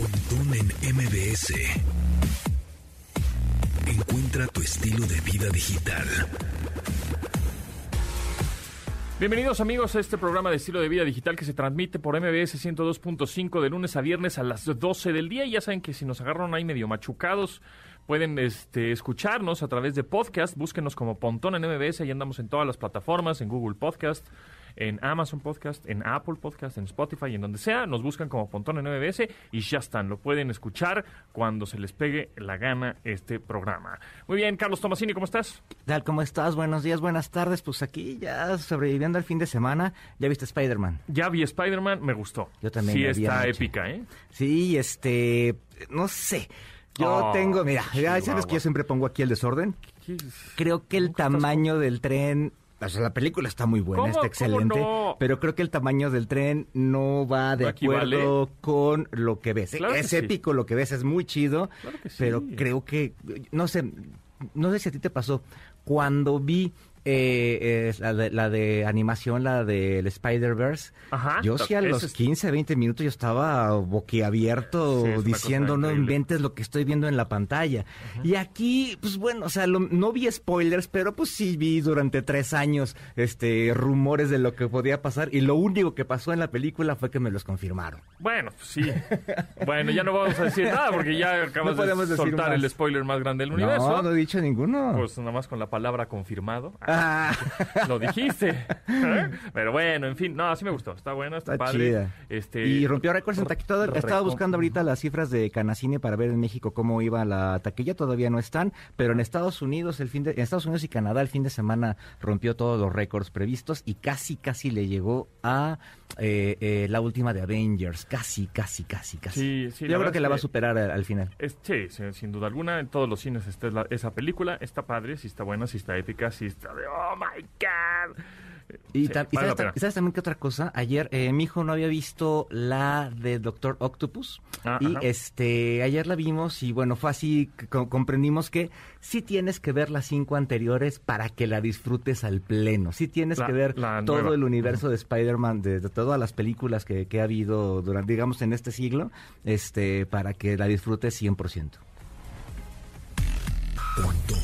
Pontón en MBS. Encuentra tu estilo de vida digital. Bienvenidos amigos a este programa de estilo de vida digital que se transmite por MBS 102.5 de lunes a viernes a las 12 del día. Y ya saben que si nos agarran ahí medio machucados, pueden este, escucharnos a través de podcast. Búsquenos como Pontón en MBS. Ahí andamos en todas las plataformas, en Google Podcast, en Amazon Podcast, en Apple Podcast, en Spotify, en donde sea. Nos buscan como Pontón en MBS y ya están. Lo pueden escuchar cuando se les pegue la gana este programa. Muy bien, Carlos Tomasini, ¿cómo estás? ¿Qué tal? ¿Cómo estás? Buenos días, buenas tardes. Pues aquí ya sobreviviendo al fin de semana. ¿Ya viste Spider-Man? Ya vi Spider-Man, me gustó. Yo también Sí, está anoche. épica, ¿eh? Sí, este... No sé. Yo Oh, tengo... Mira, ya sabes que yo siempre pongo aquí el desorden. Creo que el ¿Cómo que estás tamaño del tren... O sea, la película está muy buena, está ¿Cómo excelente. no? Pero creo que el tamaño del tren no va de acuerdo con lo que ves. Claro que es sí. épico lo que ves, es muy chido. Claro que sí. Pero creo que... No sé, no sé si a ti te pasó. Cuando vi eh, la, de, la de animación, la del Spider-Verse, yo sí a los es- 15, 20 minutos yo estaba boquiabierto Sí, es una diciendo, no increíble". inventes lo que estoy viendo en la pantalla. Y aquí, pues bueno, o sea, lo- no vi spoilers, pero pues sí vi durante tres años este rumores de lo que podía pasar y lo único que pasó en la película fue que me los confirmaron. Bueno, pues sí. bueno, ya no vamos a decir nada porque ya acabas No de soltar el spoiler más grande del universo. No, no he dicho ninguno. Pues nada más con la palabra confirmado. Ah. Lo dijiste. ¿Eh? Pero bueno, en fin, no, así me gustó. Está buena, está, Está padre. chida. Este, y rompió récords en taquilla. Todo- Estaba buscando ahorita las cifras de Canacine para ver en México cómo iba la taquilla. Todavía no están, pero en Estados Unidos el fin de, en Estados Unidos y Canadá el fin de semana rompió todos los récords previstos y casi casi le llegó a eh, eh, la última de Avengers. Casi, casi, casi, casi. Sí, sí, Yo creo que la va a superar al, al final. Es- sí, sí, sin duda alguna, en todos los cines está la- esa película. Está padre, sí está buena, sí está épica, sí está de ¡Oh, my God! Y, Sí, ta- y vale la sabes, pena. y sabes también que otra cosa, ayer eh, mi hijo no había visto la de Doctor Octopus Ah, y ajá. este ayer la vimos y bueno, fue así, co- comprendimos que sí tienes que ver las cinco anteriores para que la disfrutes al pleno, sí tienes La- que ver todo nueva. el universo de Spider-Man, de, de todas las películas que, que ha habido durante, digamos, en este siglo, este para que la disfrutes 100%. Pontón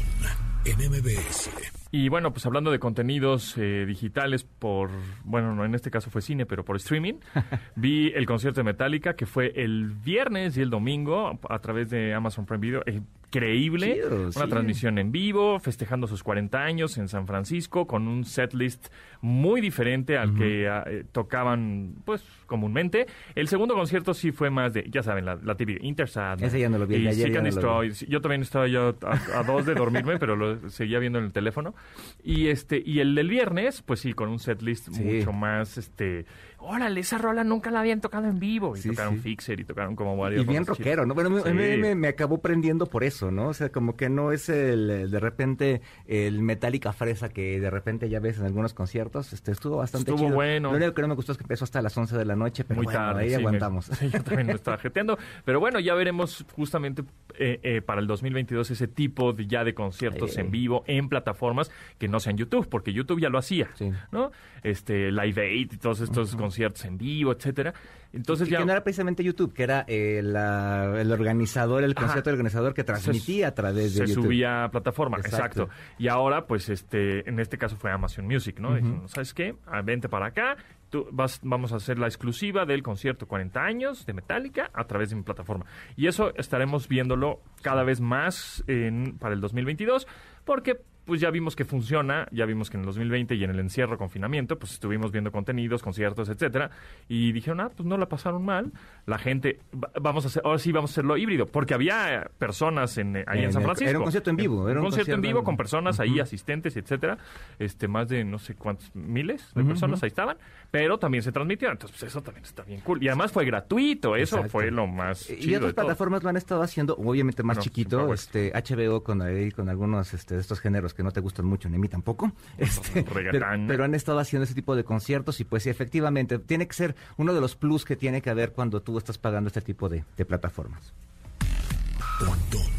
en MBS. Y bueno, pues hablando de contenidos eh, digitales por, bueno, no en este caso fue cine, pero por streaming, vi el concierto de Metallica que fue el viernes y el domingo a través de Amazon Prime Video. Eh, Increíble, Chido, una sí. transmisión en vivo, festejando sus 40 años en San Francisco con un setlist muy diferente al que ah, eh, tocaban pues comúnmente. El segundo concierto sí fue más de, ya saben, la, la típica Intersad. Ese ya no lo vi, y ayer Seek and no. Destroy, Yo también estaba yo a, a dos de dormirme, pero lo seguía viendo en el teléfono. Y este y el del viernes, pues sí, con un setlist Sí. mucho más, este, órale, esa rola nunca la habían tocado en vivo. Y Sí, tocaron sí. Fixer y tocaron como varios. Y bien rockero. ¿no? Bueno, Sí. me, me acabó prendiendo por eso, ¿no? O sea, como que no es el, el de repente el Metallica fresa que de repente ya ves en algunos conciertos. Este, estuvo bastante Estuvo chido. bueno. Lo único que no me gustó es que empezó hasta las 11 de la noche, pero Muy bueno, tarde. ahí sí, me- aguantamos. sí, yo también me estaba jeteando. Pero bueno, ya veremos justamente eh, eh, para el 2022 ese tipo de, ya de conciertos en vivo en plataformas que no sean YouTube, porque YouTube ya lo hacía, Sí. ¿no? Este, Live Aid y todos estos conciertos en vivo, etcétera. Entonces que, ya... que no era precisamente YouTube, que era eh, la- el organizador, el concierto del organizador que transmitía a través de se YouTube. subía a plataforma, exacto. Exacto. Y ahora, pues, este, en este caso fue Amazon Music, ¿no? Dijeron, ¿sabes qué? Ah, Vente para acá, tú vas, vamos a hacer la exclusiva del concierto 40 años de Metallica a través de mi plataforma. Y eso estaremos viéndolo cada vez más en- para el 2022, porque pues ya vimos que funciona, ya vimos que en el 2020 y en el encierro, confinamiento, pues estuvimos viendo contenidos, conciertos, etcétera, y dijeron, ah, pues no la pasaron mal, la gente, va- vamos a hacer, ahora sí vamos a hacerlo híbrido, porque había personas en, ahí en, En San Francisco. era un concierto en vivo, era un concierto en vivo con personas ahí, Ujú. asistentes, etcétera, este, más de no sé cuántos, miles de personas ahí estaban, pero también se transmitió, entonces pues, eso también está bien cool, y además fue gratuito, eso Exacto. fue lo más Y otras de todo. plataformas lo han estado haciendo, obviamente más Bueno, chiquito, este HBO con, ahí con algunos este, de estos géneros que no te gustan mucho, ni a mí tampoco. Este, pero, pero han estado haciendo ese tipo de conciertos y pues sí, efectivamente, tiene que ser uno de los plus que tiene que haber cuando tú estás pagando este tipo de, de plataformas. Pontón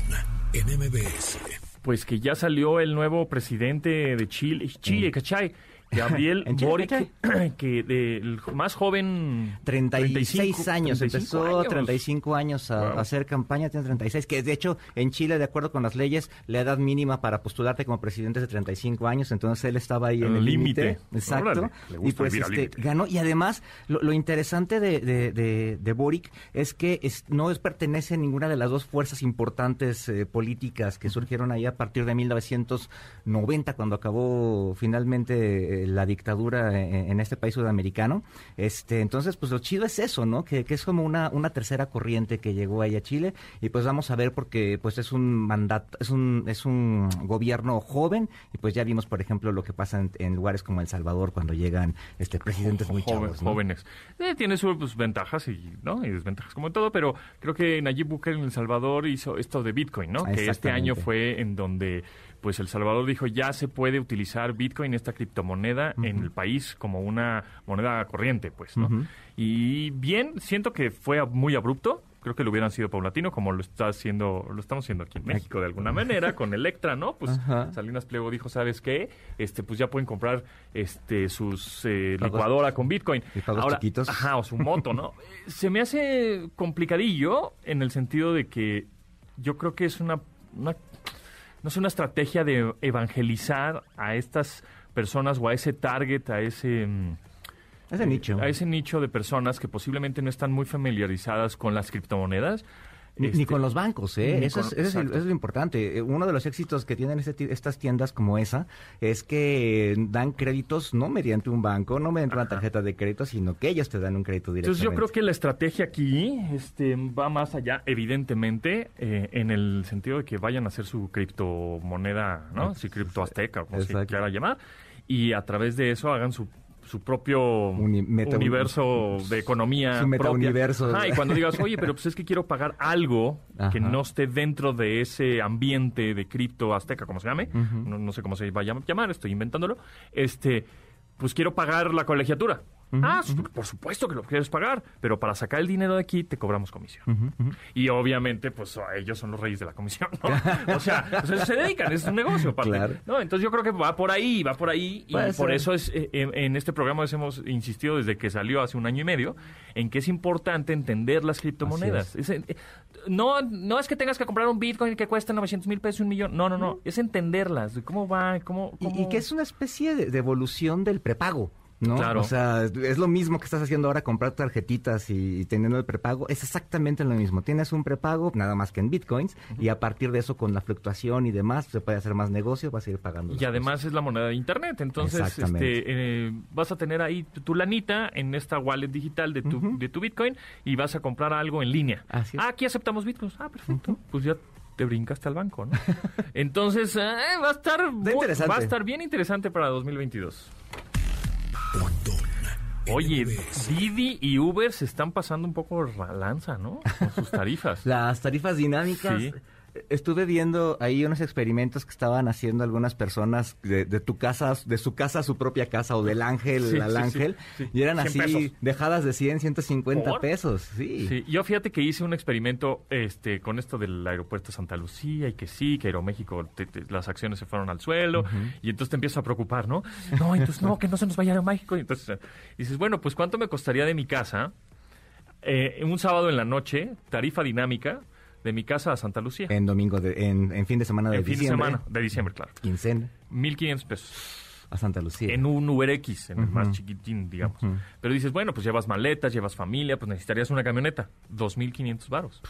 en MBS. Pues que ya salió el nuevo presidente de Chile, Chile, ¿cachai? Gabriel ¿En Chile, Boric, que del más joven... 36 años, 35 empezó años. 35 años a, Wow. a hacer campaña, tiene 36, que de hecho en Chile, de acuerdo con las leyes, la edad mínima para postularte como presidente es de 35 años, entonces él estaba ahí en El el límite. Exacto. Órale, le y pues este, ganó. Y además, lo, lo interesante de, de, de- de Boric es que es- no es, pertenece a ninguna de las dos fuerzas importantes eh, políticas que surgieron ahí a partir de 1990, cuando acabó finalmente eh, la dictadura en, en este país sudamericano. Este, entonces, pues lo chido es eso, ¿no? Que, que es como una, una tercera corriente que llegó ahí a Chile y pues vamos a ver porque pues es un mandato, es un, es un gobierno joven y pues ya vimos, por ejemplo, lo que pasa en, en lugares como El Salvador cuando llegan este presidentes muy Joven- chavos, ¿no? jóvenes. Eh, tiene sus pues, ventajas y, ¿no? y desventajas como en todo, pero creo que Nayib Bukele en El Salvador hizo esto de Bitcoin, ¿no? Que este año fue en donde pues El Salvador dijo ya se puede utilizar Bitcoin, esta criptomoneda, en el país como una moneda corriente, pues, ¿no? Y bien, siento que fue muy abrupto. Creo que lo hubieran sido paulatino, como lo está haciendo, lo estamos haciendo aquí en México de alguna manera, con Electra, ¿no? Pues Ajá. Salinas Pliego dijo, ¿sabes qué? Este, pues ya pueden comprar este sus eh, licuadora con Bitcoin. pagos chiquitos. Ajá, o su moto, ¿no? Eh, Se me hace complicadillo en el sentido de que yo creo que es una, una no es una estrategia de evangelizar a estas personas o a ese target, a ese mm, Ese nicho. a ese nicho de personas que posiblemente no están muy familiarizadas con las criptomonedas. Ni, Este, ni con los bancos, ¿eh? Eso, con- es, eso es eso lo importante. Eh, Uno de los éxitos que tienen este estas tiendas como esa es que dan créditos no mediante un banco, no mediante una tarjeta de crédito, sino que ellos te dan un crédito directamente. Entonces yo creo que la estrategia aquí este, va más allá, evidentemente, eh, en el sentido de que vayan a hacer su criptomoneda, ¿no? Su cripto azteca, como se quiera llamar, y a través de eso hagan su su propio Uni- meta- universo de economía Su metauniverso. Ajá, y cuando digas, oye, pero pues es que quiero pagar algo que no esté dentro de ese ambiente de cripto azteca, como se llame, no, no sé cómo se va a llam- llamar, estoy inventándolo, este, pues quiero pagar la colegiatura. Ah, por supuesto que lo quieres pagar, pero para sacar el dinero de aquí te cobramos comisión. Y obviamente, pues ellos son los reyes de la comisión, ¿no? O sea, eso se dedican, es un negocio. aparte. Claro. No, entonces yo creo que va por ahí, va por ahí. Y por eso es eh, en, en este programa hemos insistido desde que salió hace un año y medio en que es importante entender las criptomonedas. Es, no, no es que tengas que comprar un Bitcoin que cuesta 900 mil pesos, un millón. No, no, no. Es entenderlas. de ¿Cómo va? ¿Cómo, Y, y que es una especie de, de evolución del prepago. ¿No? Claro. O sea, es lo mismo que estás haciendo ahora, comprar tarjetitas y, y teniendo el prepago. Es exactamente lo mismo. Tienes un prepago, nada más que en bitcoins, y a partir de eso, con la fluctuación y demás, se puede hacer más negocio, vas a ir pagando. Y además es la moneda de internet, entonces este, eh, vas a tener ahí tu, lanita en esta wallet digital de tu, de tu Bitcoin y vas a comprar algo en línea. Así es. Ah, aquí aceptamos Bitcoins. Ah, perfecto. Pues ya te brincaste al banco, ¿no? entonces eh, va a estar va a estar bien interesante para 2022. Pontón Oye. Didi y Uber se están pasando un poco la lanza, ¿no? Con sus tarifas. Las tarifas dinámicas. Sí. Estuve viendo ahí unos experimentos que estaban haciendo algunas personas de, de tu casa, de su casa a su propia casa o del ángel Sí, al sí, ángel. sí, sí. Y eran 100 así, pesos. dejadas de 100, 150 ¿Por? pesos. Sí. Sí, yo fíjate que hice un experimento este, con esto del aeropuerto de Santa Lucía y que sí, que Aeroméxico, te- te- las acciones se fueron al suelo y entonces te empiezas a preocupar, ¿no? No, entonces no, que no se nos vaya Aeroméxico. Y entonces dices, bueno, pues ¿cuánto me costaría de mi casa eh, un sábado en la noche, tarifa dinámica, de mi casa a Santa Lucía? En domingo, de, en, en fin de semana de En fin de diciembre. semana, de diciembre, claro. Quincena 1.500 pesos. a Santa Lucía. En un Uber X, en el más chiquitín, digamos. Pero dices, bueno, pues llevas maletas, llevas familia, pues necesitarías una camioneta. 2.500 varos.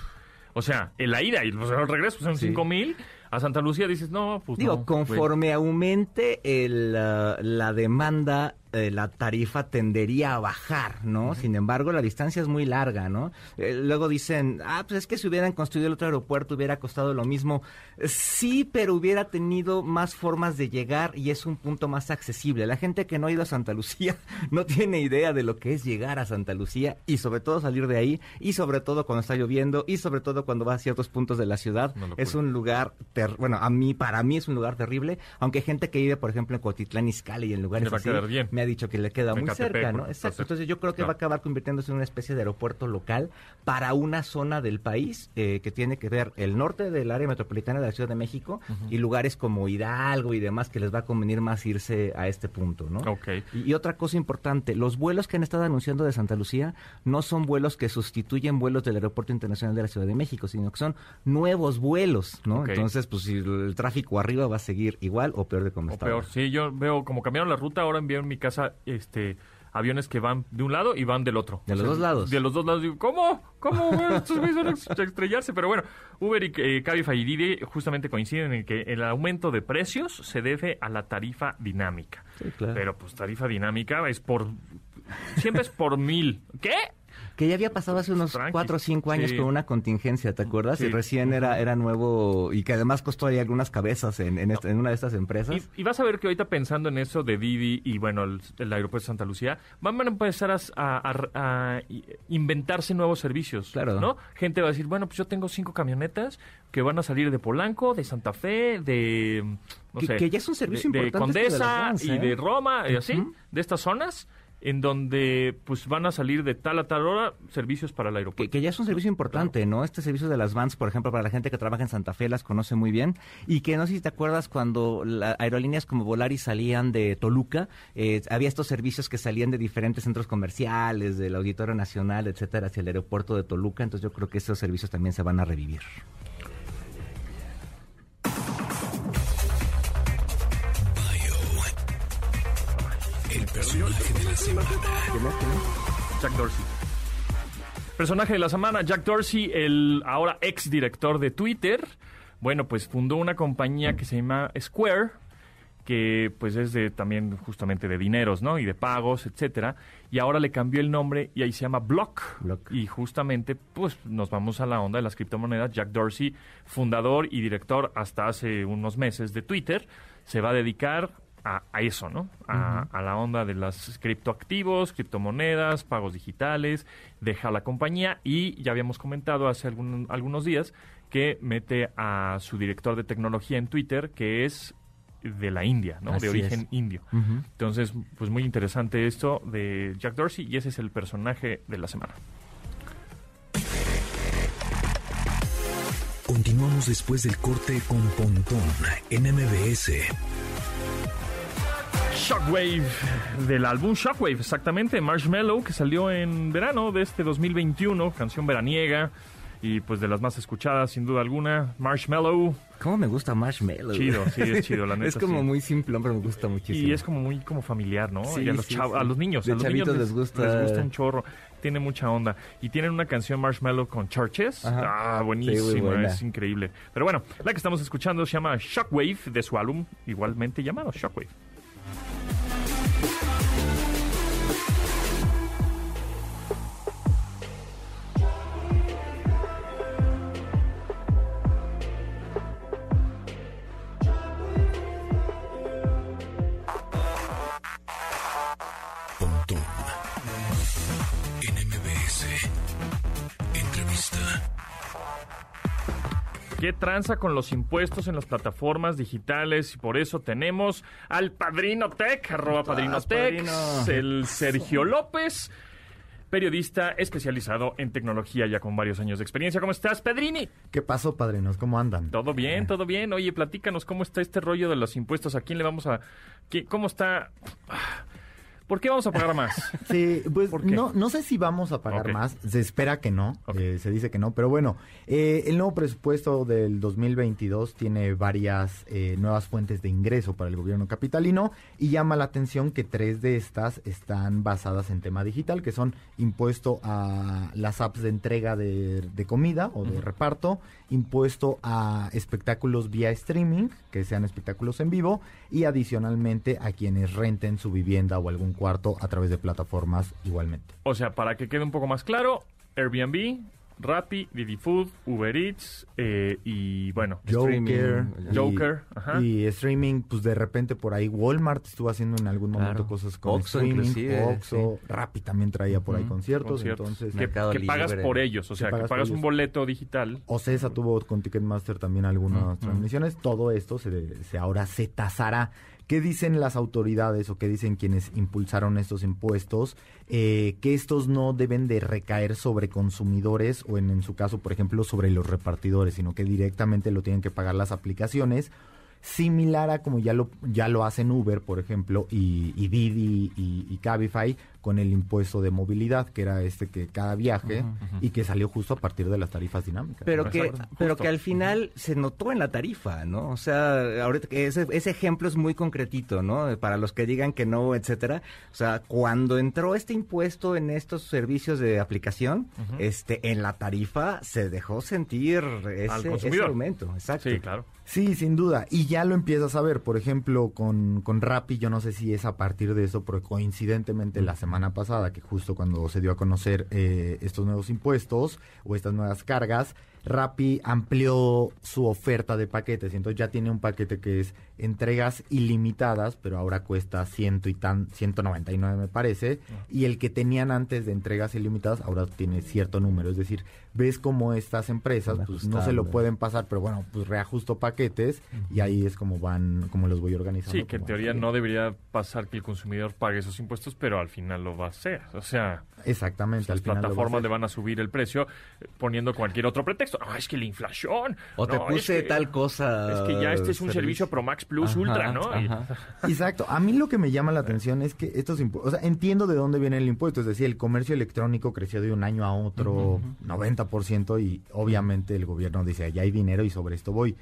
O sea, en la ida y pues, el regreso son Sí. 5.000. A Santa Lucía dices, no, pues Digo, no, conforme aumente el, ah, la demanda, eh, la tarifa tendería a bajar, ¿no? Sin embargo, la distancia es muy larga, ¿no? Eh, luego dicen, ah, pues es que si hubieran construido el otro aeropuerto hubiera costado lo mismo. Sí, pero hubiera tenido más formas de llegar y es un punto más accesible. La gente que no ha ido a Santa Lucía no tiene idea de lo que es llegar a Santa Lucía y sobre todo salir de ahí y sobre todo cuando está lloviendo y sobre todo cuando va a ciertos puntos de la ciudad. Es un lugar, ter- bueno, a mí, para mí es un lugar terrible, aunque gente que vive, por ejemplo, en Cotitlán Izcalli y en lugares así, bien. me dicho que le queda muy cerca, ¿no? Exacto. Entonces yo creo que claro. va a acabar convirtiéndose en una especie de aeropuerto local para una zona del país eh, que tiene que ver el norte del área metropolitana de la Ciudad de México y lugares como Hidalgo y demás que les va a convenir más irse a este punto, ¿no? Ok. Y, y otra cosa importante, los vuelos que han estado anunciando de Santa Lucía no son vuelos que sustituyen vuelos del Aeropuerto Internacional de la Ciudad de México, sino que son nuevos vuelos, ¿no? Entonces, pues si el tráfico arriba va a seguir igual o peor de como O está. peor, ahora. sí, yo veo como cambiaron la ruta, ahora envío en mi casa este aviones que van de un lado y van del otro. De los O sea, dos lados. De los dos lados. Digo, ¿cómo? ¿Cómo? Estos güeyes van a estrellarse. Pero bueno, Uber y eh, Cabify y Didi justamente coinciden en que el aumento de precios se debe a la tarifa dinámica. Sí, claro. Pero pues tarifa dinámica es por... Siempre es por mil. ¿Qué? Que ya había pasado hace unos Tranqui. cuatro o cinco años Sí. con una contingencia, ¿te acuerdas? Sí. Y recién era, era nuevo y que además costó ahí algunas cabezas en, en, esta- en una de estas empresas. Y, y vas a ver que ahorita pensando en eso de Didi y bueno, el, el aeropuerto de Santa Lucía, van a empezar a, a- a- a inventarse nuevos servicios. Claro. ¿no? Gente va a decir, bueno, pues yo tengo cinco camionetas que van a salir de Polanco, de Santa Fe, de. No Que- sé, que ya es un servicio de, importante de Condesa vans, y ¿eh? de Roma, y así, de estas zonas, en donde pues van a salir de tal a tal hora servicios para el aeropuerto. que ya es un servicio importante, ¿no? Este servicio de las vans, por ejemplo, para la gente que trabaja en Santa Fe, las conoce muy bien. Y que no sé si te acuerdas cuando las aerolíneas como Volaris salían de Toluca, eh, había estos servicios que salían de diferentes centros comerciales, del Auditorio Nacional, etcétera, hacia el aeropuerto de Toluca. Entonces yo creo que esos servicios también se van a revivir. Personaje de la semana. Jack Dorsey. Personaje de la semana, Jack Dorsey, el ahora ex director de Twitter. Bueno, pues fundó una compañía que se llama Square, que pues es de también justamente de dineros, ¿no? Y de pagos, etcétera. Y ahora le cambió el nombre y ahí se llama Block. Block. Y justamente, pues nos vamos a la onda de las criptomonedas. Jack Dorsey, fundador y director hasta hace unos meses de Twitter, se va a dedicar a, a eso, ¿no? A, a la onda de las criptoactivos, criptomonedas, pagos digitales, deja la compañía y ya habíamos comentado hace algún- algunos días que mete a su director de tecnología en Twitter, que es de la India, ¿no? Así de origen es. indio. Entonces, pues muy interesante esto de Jack Dorsey y ese es el personaje de la semana. Continuamos después del corte con Pontón en MBS. Shockwave del álbum Shockwave, exactamente, Marshmallow, que salió en verano de este 2021, canción veraniega y pues de las más escuchadas sin duda alguna, Marshmallow. ¿Cómo me gusta Marshmallow? Chido, sí, es chido, la neta. es como sí. muy simple, pero me gusta muchísimo. Y es como muy como familiar, ¿no? Sí, y a los, sí, a los niños, De a los niños chavitos les gusta. les gusta un chorro. Tiene mucha onda. Y tienen una canción Marshmallow con Churches. Ajá. Ah, buenísima, es increíble. Pero bueno, la que estamos escuchando se llama Shockwave de su álbum, igualmente llamado Shockwave. ¿Qué tranza con los impuestos en las plataformas digitales? Y por eso tenemos al Padrino Tech, arroba Padrino Tech, el Sergio López, periodista especializado en tecnología ya con varios años de experiencia. ¿Cómo estás, Pedrini? ¿Qué pasó, padrinos? ¿Cómo andan? Todo bien, todo bien. Oye, platícanos cómo está este rollo de los impuestos. ¿A quién le vamos a...? qué- ¿Cómo está...? ¿Por qué vamos a pagar más? Sí, pues no, no sé si vamos a pagar más. Se espera que no. Eh, se dice que no. Pero bueno, eh, el nuevo presupuesto del 2022 tiene varias eh, nuevas fuentes de ingreso para el gobierno capitalino y llama la atención que tres de estas están basadas en tema digital, que son impuesto a las apps de entrega de, de comida o de reparto, impuesto a espectáculos vía streaming, que sean espectáculos en vivo, y adicionalmente a quienes renten su vivienda o algún cuarto a través de plataformas igualmente. O sea, para que quede un poco más claro, Airbnb, Rappi, Didi Food, Uber Eats eh, y bueno, Streaming, Joker, y- Joker, ajá. y streaming, pues de repente por ahí Walmart estuvo haciendo en algún momento Claro. cosas con Oxxo streaming, Rappi también traía por ahí conciertos, conciertos. entonces que, pagas por ellos, o sea, que pagas un boleto digital. Ocesa tuvo con Ticketmaster también algunas transmisiones. Todo esto se, se ahora se tasará ¿Qué dicen las autoridades o qué dicen quienes impulsaron estos impuestos? Eh, que estos no deben de recaer sobre consumidores o en, en su caso, por ejemplo, sobre los repartidores, sino que directamente lo tienen que pagar las aplicaciones similar a como ya lo ya lo hacen Uber, por ejemplo, y, y Didi y, y Cabify con el impuesto de movilidad, que era este que cada viaje y que salió justo a partir de las tarifas dinámicas. Pero que, pero que al final se notó en la tarifa, ¿no? O sea, ahorita que ese, ese ejemplo es muy concretito, ¿no? Para los que digan que no, etcétera. O sea, cuando entró este impuesto en estos servicios de aplicación, este, en la tarifa se dejó sentir ese, ese aumento. Exacto. Sí, claro. Sí, sin duda. Y ya lo empiezas a ver, por ejemplo, con, con Rappi, yo no sé si es a partir de eso, pero coincidentemente la semana pasada, que justo cuando se dio a conocer eh, estos nuevos impuestos o estas nuevas cargas, Rappi amplió su oferta de paquetes. Y entonces ya tiene un paquete que es entregas ilimitadas, pero ahora cuesta ciento y tan, 199 me parece. Y el que tenían antes de entregas ilimitadas ahora tiene cierto número. Es decir, ves como estas empresas pues, no se lo pueden pasar, pero bueno, pues reajusto paquetes y ahí es como van, como los voy organizando. Sí, que en teoría no debería pasar que el consumidor pague esos impuestos, pero al final lo va a hacer. O sea, Exactamente, al las final lo va a plataformas hacer. le van a subir el precio eh, poniendo cualquier otro pretexto. No, es que la inflación. O te es puse que- tal cosa. Es que ya este es un servicio servicio Pro Max Plus Ajá, Ultra, ¿no? Ajá. Exacto. A mí lo que me llama la atención es que estos impuestos, o sea, entiendo de dónde viene el impuesto, es decir, el comercio electrónico creció de un año a otro 90% y obviamente el gobierno dice, allá hay dinero y sobre esto voy.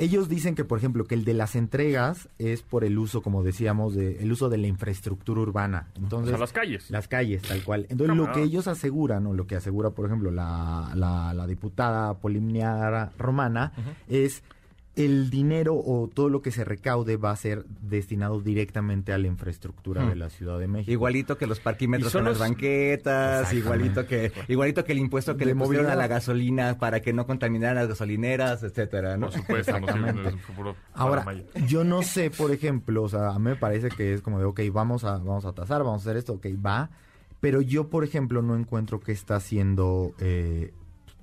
Ellos dicen que, por ejemplo, que el de las entregas es por el uso, como decíamos, de, el uso de la infraestructura urbana. o Entonces, sea, las calles. Las calles, tal cual. Entonces, No, lo no. que ellos aseguran, o lo que asegura, por ejemplo, la, la, la diputada Polimiara Romana, es el dinero o todo lo que se recaude va a ser destinado directamente a la infraestructura Hmm. de la Ciudad de México. Igualito que los parquímetros con las los- banquetas, igualito que igualito que el impuesto que De le pusieron a la gasolina para que no contaminaran las gasolineras, etcétera, ¿no? Por supuesto, no Exactamente. puro Ahora, yo no sé, por ejemplo, o sea, a mí me parece que es como de, ok, vamos a, vamos a tasar, vamos a hacer esto, ok, va. Pero yo, por ejemplo, no encuentro que está haciendo eh,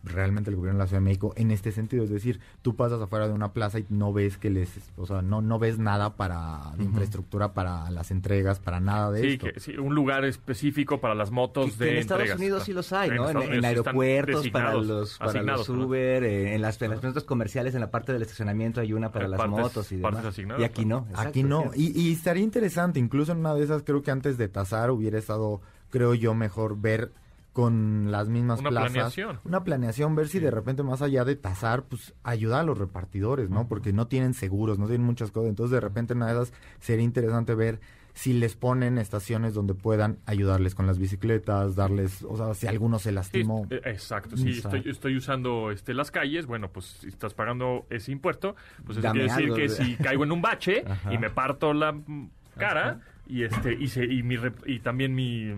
realmente el gobierno de la Ciudad de México en este sentido. Es decir, tú pasas afuera de una plaza y no ves que les, o sea, no, no ves nada para de infraestructura, para las entregas, para nada de Sí, esto. que, sí, un lugar específico para las motos Que de en Estados entregas. Unidos sí los hay, ¿no? En, en aeropuertos, para los, para los. Uber, eh, en las, en las centros comerciales, en la parte del estacionamiento hay una para Hay las partes- motos y demás. y aquí no. Aquí no. Y, y estaría interesante, incluso en una de esas, creo que antes de tasar hubiera estado, creo yo, mejor ver con las mismas Una plazas. planeación. Una planeación, ver si de repente más allá de tasar, pues ayuda a los repartidores, ¿no? Porque no tienen seguros, no tienen muchas cosas. Entonces de repente en una de esas sería interesante ver si les ponen estaciones donde puedan ayudarles con las bicicletas, darles, o sea, si alguno se lastimó. eh, exacto, sí, estoy, estoy usando este, las calles, bueno, pues si estás pagando ese impuesto, pues eso Dame quiere decir algo, que si caigo en un bache Ajá. y me parto la cara y este y, se, y, mi y también mi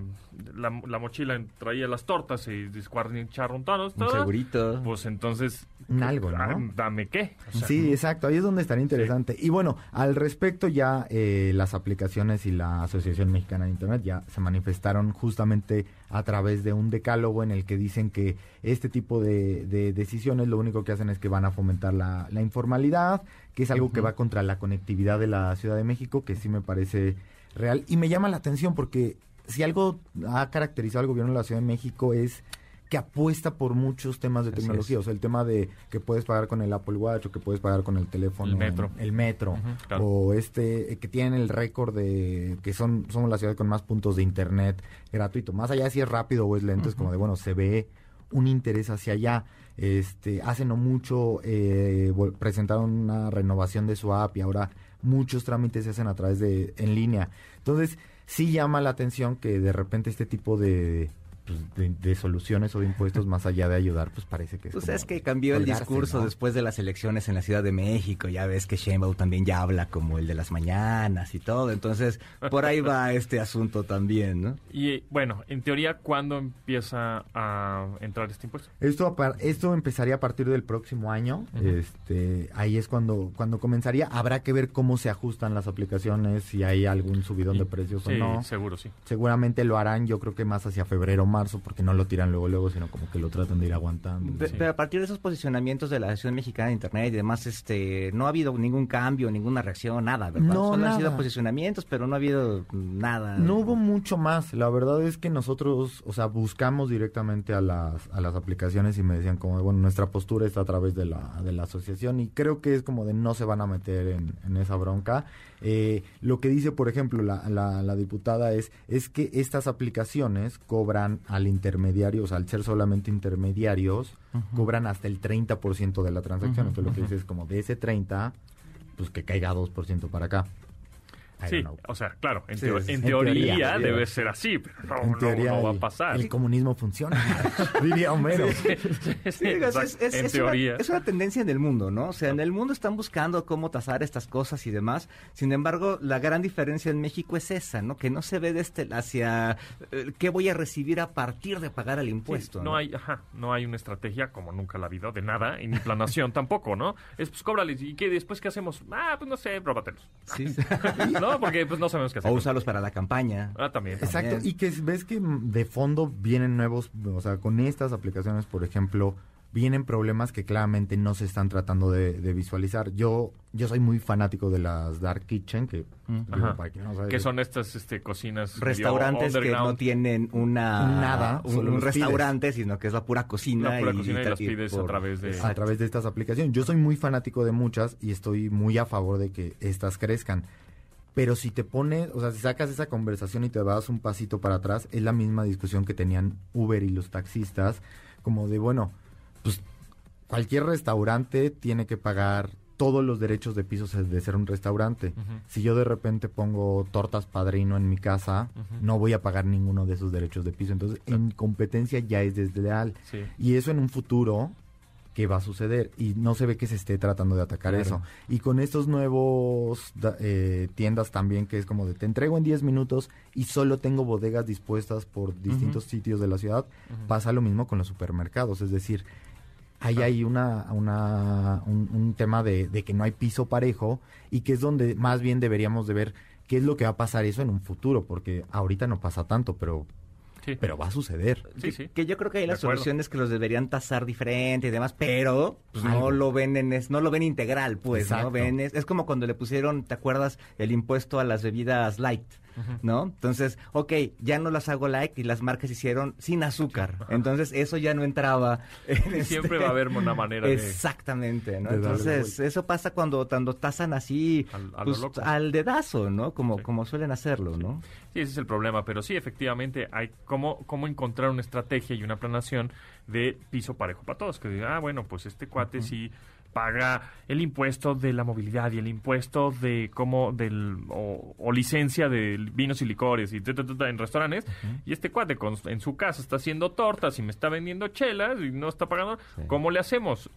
la, la mochila traía las tortas y descuarnicharron todos, Un segurito. pues entonces algo, ¿no? ah, dame qué. O sea, Sí, exacto, ahí es donde estaría interesante. Y bueno, al respecto ya eh, las aplicaciones y la Asociación Mexicana de Internet ya se manifestaron justamente a través de un decálogo en el que dicen que este tipo de, de decisiones lo único que hacen es que van a fomentar la, la informalidad, que es algo que va contra la conectividad de la Ciudad de México, que sí me parece real. Y me llama la atención porque si algo ha caracterizado al gobierno de la Ciudad de México es que apuesta por muchos temas de Así tecnología, es. o sea, el tema de que puedes pagar con el Apple Watch o que puedes pagar con el teléfono, El metro. el metro, claro. o este que tienen el récord de que son somos la ciudad con más puntos de internet gratuito. Más allá de si es rápido o es lento, es como de bueno, se ve un interés hacia allá. Este, hace no mucho eh, presentaron una renovación de su app y ahora muchos trámites se hacen a través de en línea. Entonces, sí llama la atención que de repente este tipo de pues, de, de soluciones o de impuestos más allá de ayudar, pues parece que es Pues como es que cambió el discurso ¿no? después de las elecciones en la Ciudad de México. Ya ves que Sheinbaum también ya habla como el de las mañanas y todo. Entonces, por ahí va este asunto también, ¿no? Y bueno, en teoría, ¿cuándo empieza a entrar este impuesto? Esto, esto empezaría a partir del próximo año. este, ahí es cuando, cuando comenzaría. Habrá que ver cómo se ajustan las aplicaciones, si hay algún subidón de precios Sí, o no. seguro, sí. Seguramente lo harán, yo creo que más hacia febrero, marzo porque no lo tiran luego, luego, sino como que lo tratan de ir aguantando. Pe- Pero a partir de esos posicionamientos de la Asociación Mexicana de Internet y demás, este, no ha habido ningún cambio, ninguna reacción, nada, ¿verdad? No, Solo han sido nada. posicionamientos, pero no ha habido nada. No hubo mucho más. La verdad es que nosotros, o sea, buscamos directamente a las, a las aplicaciones y me decían como, bueno, nuestra postura está a través de la, de la asociación y creo que es como de no se van a meter en, en esa bronca. Eh, lo que dice, por ejemplo, la, la, la diputada es, es que estas aplicaciones cobran al intermediario, o sea, al ser solamente intermediarios, cobran hasta el 30% de la transacción. Entonces lo que dice es como de ese 30, pues que caiga 2% para acá. I Sí, o sea, claro, en, Sí, teo- sí, en en teoría, teoría. debe ser así, pero no, en no, teoría no va a pasar. El comunismo funciona, diría Homero. Sí, Sí, es, en una, teoría. es una tendencia en el mundo, ¿no? O sea, en el mundo están buscando cómo tasar estas cosas y demás. Sin embargo, la gran diferencia en México es esa, ¿no? Que no se ve de este hacia eh, qué voy a recibir a partir de pagar el Sí, impuesto. no hay, ajá, no hay una estrategia como nunca la ha habido de nada y ni planación tampoco, ¿no? Es pues cóbrales y que después qué hacemos? Ah, pues no sé, róbatelos. Sí. no, porque pues no sabemos qué hacer. o usarlos para la campaña. Ah, también. Exacto, También. y que ves que mm, de fondo vienen nuevos, o sea, con estas aplicaciones, por ejemplo, vienen problemas que claramente no se están tratando de, de visualizar. Yo yo soy muy fanático de las Dark Kitchen, que, quien no sabe, Que son estas este, cocinas Restaurantes que no tienen una Nada, un, solo un restaurante, sino que es la pura cocina. La pura y, cocina y las pides a través de... a través de estas aplicaciones. Yo soy muy fanático de muchas y estoy muy a favor de que estas crezcan. Pero si te pones, o sea, si sacas esa conversación y te vas un pasito para atrás, es la misma discusión que tenían Uber y los taxistas, como de, bueno, pues cualquier restaurante tiene que pagar todos los derechos de pisos de ser un restaurante. Si yo de repente pongo tortas padrino en mi casa, no voy a pagar ninguno de esos derechos de piso. Entonces, en competencia ya es desleal. Sí. Y eso en un futuro que va a suceder. Y no se ve que se esté tratando de atacar Claro. eso. Y con estos nuevos eh, tiendas también que es como de te entrego en 10 minutos y solo tengo bodegas dispuestas por distintos sitios de la ciudad, pasa lo mismo con los supermercados, es decir, ahí hay una, una un, un tema de, de que no hay piso parejo y que es donde más bien deberíamos de ver qué es lo que va a pasar eso en un futuro, porque ahorita no pasa tanto, pero Sí. pero va a suceder. Sí, sí. Que yo creo que hay De la acuerdo. solución es que los deberían tasar diferente y demás, pero pues, no Algo. lo ven en es, no lo ven integral, pues, Exacto. ¿no? Ven, es, es como cuando le pusieron, ¿te acuerdas? El impuesto a las bebidas light, ¿no? Entonces, ok, ya no las hago light y las marcas hicieron sin azúcar. Entonces, eso ya no entraba. en Y siempre este- va a haber una manera de... Exactamente, ¿no? de Entonces, eso pasa cuando, cuando tasan así, Al- a lo pues, loco. al dedazo, ¿no? Como, Sí. como suelen hacerlo, ¿no? Sí, ese es el problema, pero sí, efectivamente, hay cómo, cómo encontrar una estrategia y una planación de piso parejo para todos. Que diga, ah, bueno, pues este cuate sí paga el impuesto de la movilidad y el impuesto de como del o, o licencia de vinos y licores y ta, ta, en restaurantes y este cuate con- en su casa está haciendo tortas y me está vendiendo chelas y no está pagando Sí. ¿cómo le hacemos?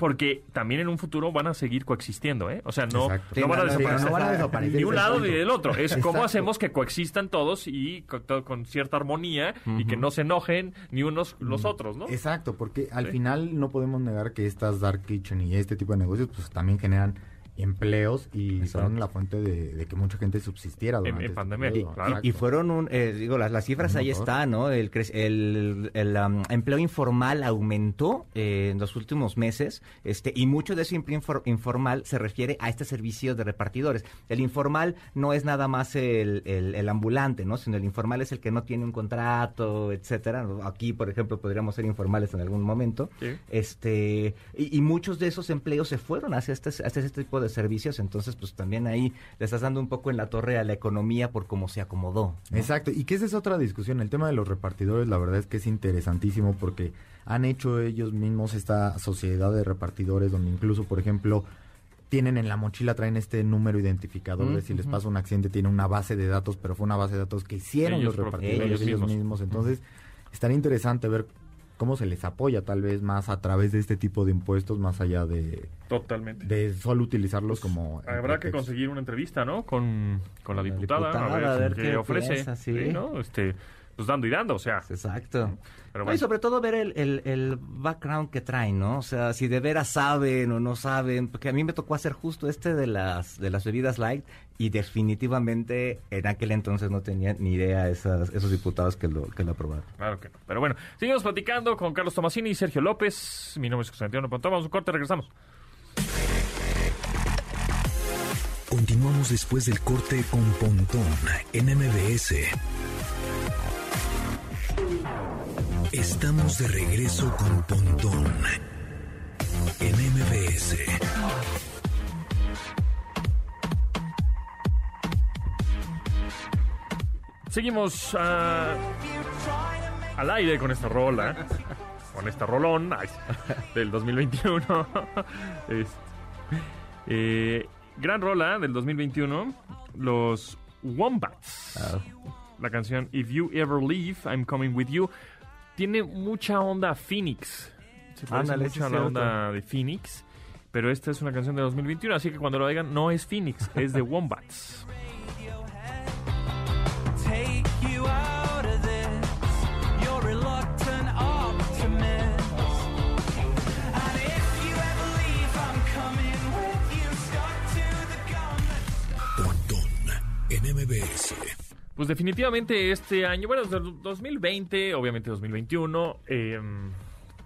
Porque también en un futuro van a seguir coexistiendo, ¿eh? O sea, no, van a Sí, no, no, desaparecer. no van a desaparecer, Ni un lado punto. ni del otro. Es cómo Exacto. hacemos que coexistan todos y con, cierta armonía y que no se enojen ni unos los otros, ¿no? Exacto, porque al Sí. final no podemos negar que estas dark kitchen y este tipo de negocios pues también generan empleos y Exacto. son la fuente de, de que mucha gente subsistiera durante en este pandemia, periodo. claro. Y fueron un, eh, digo, las, las cifras ahí están, ¿no? El, el, el, um, empleo informal aumentó eh, en los últimos meses, este, y mucho de ese empleo infor- informal se refiere a este servicio de repartidores. El informal no es nada más el, el, el ambulante, ¿no? Sino el informal es el que no tiene un contrato, etcétera. Aquí, por ejemplo, podríamos ser informales en algún momento. Sí. Este, y, y muchos de esos empleos se fueron hacia este, hacia este tipo de servicios, entonces pues también ahí le estás dando un poco en la torre a la economía por cómo se acomodó. ¿no? Exacto, y que esa es otra discusión. El tema de los repartidores, la verdad es que es interesantísimo porque han hecho ellos mismos esta sociedad de repartidores donde incluso, por ejemplo, tienen en la mochila, traen este número identificador de si les pasa un accidente, tiene una base de datos, pero fue una base de datos que hicieron Ellos los repartidores ellos ellos, mismos. mismos. Entonces, estaría interesante ver cómo se les apoya tal vez más a través de este tipo de impuestos, más allá de, Totalmente. de solo utilizarlos como... Habrá que conseguir una entrevista, ¿no? Con, con la La diputada, diputada, a ver, a ver qué, qué ofrece. piensa, sí. ¿no? Este, pues dando y dando, o sea. Exacto. Pero No, bueno. Y sobre todo ver el, el, el background que traen, ¿no? O sea, si de veras saben o no saben, porque a mí me tocó hacer justo este de las de las bebidas light y definitivamente en aquel entonces no tenía ni idea esas, esos diputados que lo, que lo aprobaron. Claro que no. Pero bueno, seguimos platicando con Carlos Tomasini y Sergio López. Mi nombre es José Antonio Pontón. Vamos a un corte, regresamos. Continuamos después del corte con Pontón en MBS. Estamos de regreso con Pontón en MBS. Seguimos ah, al aire con esta rola, con esta rolón ay, del 2021. Es- eh, gran rola del 2021, los Wombats. Ah, La canción If You Ever Leave, I'm Coming With You. Tiene mucha onda Phoenix. Se parece Ándale, mucho a la onda de Phoenix. Pero esta es una canción de 2021, así que cuando lo digan, no es Phoenix, es de Wombats. en MBS. Pues definitivamente este año, bueno, desde el 2020, obviamente 2021, eh,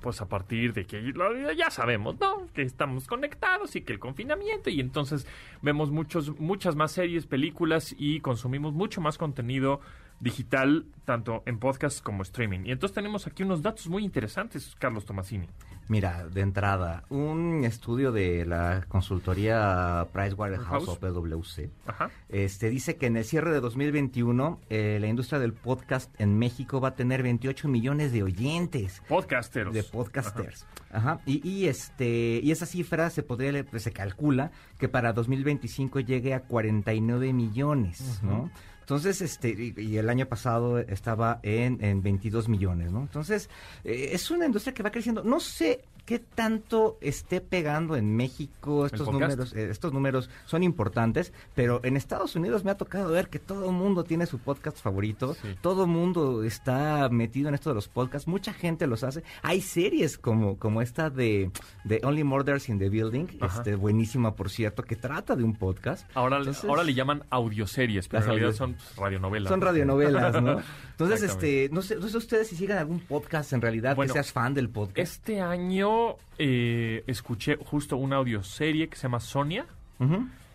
pues a partir de que ya sabemos, ¿no? Que estamos conectados y que el confinamiento y entonces vemos muchos, muchas más series, películas y consumimos mucho más contenido digital, tanto en podcast como streaming. Y entonces tenemos aquí unos datos muy interesantes, Carlos Tomasini. Mira, de entrada, un estudio de la consultoría Pricewaterhouse. PwC Ajá. este, dice que en el cierre de 2021 eh, la industria del podcast en México va a tener 28 millones de oyentes. Podcasters. de podcasters. Ajá. Y, y, este y esa cifra se podría pues, se calcula que para 2025 llegue a 49 millones, ¿no? Entonces, este, y, y el año pasado estaba en, en 22 millones, ¿no? Entonces, eh, es una industria que va creciendo. No sé qué tanto esté pegando en México estos números. eh, estos números son importantes, pero en Estados Unidos me ha tocado ver que todo el mundo tiene su podcast favorito. Sí. Todo el mundo está metido en esto de los podcasts. Mucha gente los hace. Hay series como, como esta de, de Only Murders in the Building, Ajá. este, buenísima, por cierto, que trata de un podcast. Ahora, Entonces- ahora le llaman audioseries, pero en realidad audio- son pues, radionovelas. Son radionovelas, ¿no? Entonces, este, no sé, no sé ustedes si sigan algún podcast en realidad, Bueno, que seas fan del podcast. Este año eh, escuché justo una audioserie que se llama Sonia.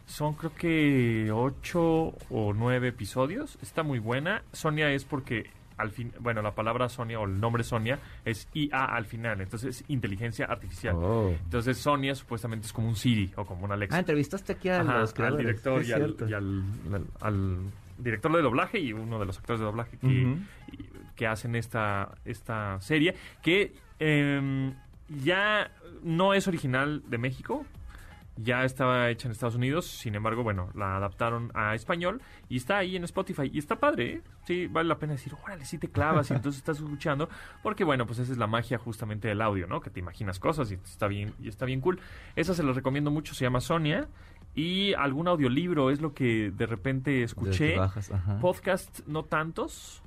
Son creo que ocho o nueve episodios. Está muy buena. Sonia es porque al fin, bueno, la palabra Sonia o el nombre Sonia es IA al final, entonces es inteligencia artificial. Oh. Entonces Sonia supuestamente es como un Siri o como un Alexa. Ah, entrevistaste aquí a Ajá, los al director Sí, y, al, y al- al- al director de doblaje y uno de los actores de doblaje que, que hacen esta, esta serie, que em, ya no es original de México, ya estaba hecha en Estados Unidos, sin embargo, bueno, la adaptaron a español y está ahí en Spotify y está padre, ¿eh? Sí, vale la pena decir, órale, sí te clavas y entonces estás escuchando, porque bueno, pues esa es la magia justamente del audio, ¿no? Que te imaginas cosas y está bien, y está bien cool. Esa se los recomiendo mucho, se llama Sonia y algún audiolibro es lo que de repente escuché. que bajas, ajá. Podcast no tantos.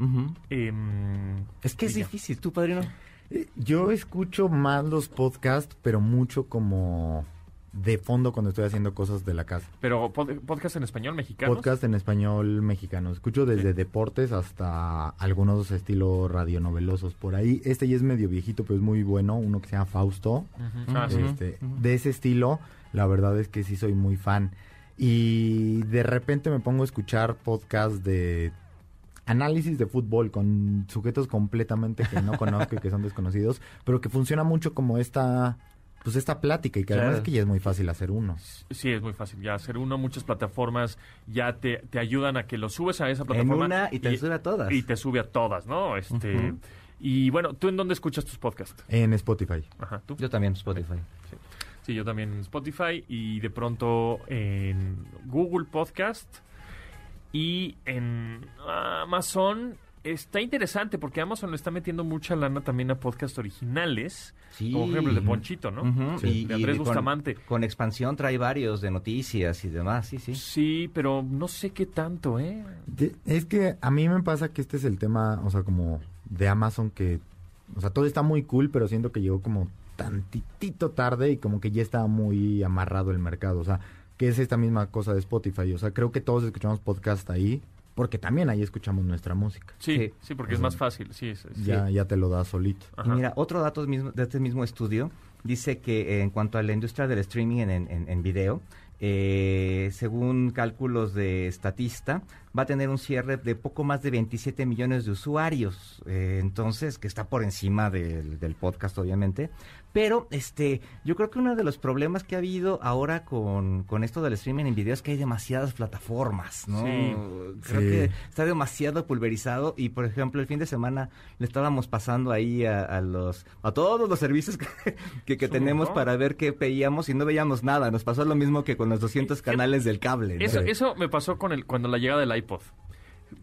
Em, Es que es ya. difícil, tú, padrino. Eh, Yo escucho más los podcasts, pero mucho como de fondo cuando estoy haciendo cosas de la casa. Pero pod- podcast en español mexicano. Podcast en español mexicano. Escucho desde deportes hasta algunos estilo radionovelosos por ahí. Este ya es medio viejito, pero es muy bueno. Uno que se llama Fausto. Ah. Este, De ese estilo, la verdad es que sí soy muy fan. Y de repente me pongo a escuchar podcasts de análisis de fútbol con sujetos completamente que no conozco y que son desconocidos, pero que funciona mucho como esta pues esta plática y que además Claro. es que ya es muy fácil hacer uno. Sí, es muy fácil ya hacer uno. Muchas plataformas ya te, te ayudan a que lo subes a esa En plataforma. una y te sube a todas. Y te sube a todas, ¿no? Este. Y bueno, ¿tú en dónde escuchas tus podcasts? En Spotify. Ajá, tú. Yo también, Spotify. Sí, yo también en Spotify y de pronto en Google Podcast y en Amazon está interesante porque Amazon le está metiendo mucha lana también a podcast originales. Sí. Como por ejemplo el de Ponchito, ¿no? Sí. De Andrés Bustamante. Con, expansión trae varios de noticias y demás, sí, sí. Sí, pero no sé qué tanto, ¿eh? De- Es que a mí me pasa que este es el tema, o sea, como de Amazon que, o sea, todo está muy cool, pero siento que llegó como tantitito tarde y como que ya estaba muy amarrado el mercado, o sea, que es esta misma cosa de Spotify, o sea, creo que todos escuchamos podcast ahí, porque también ahí escuchamos nuestra música, Sí, sí, Sí. porque es más fácil, sí. es- ya, ya te lo da solito. Y mira, otro dato de este mismo estudio dice que eh, en cuanto a la industria del streaming en, en- en video, eh, según cálculos de Statista, va a tener un cierre de poco más de 27 millones de usuarios. Eh, entonces, que está por encima del, del podcast, obviamente. Pero este, yo creo que uno de los problemas que ha habido ahora con, con esto del streaming en video es que hay demasiadas plataformas, ¿no? Sí. Creo Sí. que está demasiado pulverizado y por ejemplo el fin de semana le estábamos pasando ahí a, a los a todos los servicios que, que, tenemos para ver qué veíamos y no veíamos nada nos pasó lo mismo que con los 200 Fíjate, canales del cable ¿no? Eso, eso me pasó con el, cuando la llegada del iPod.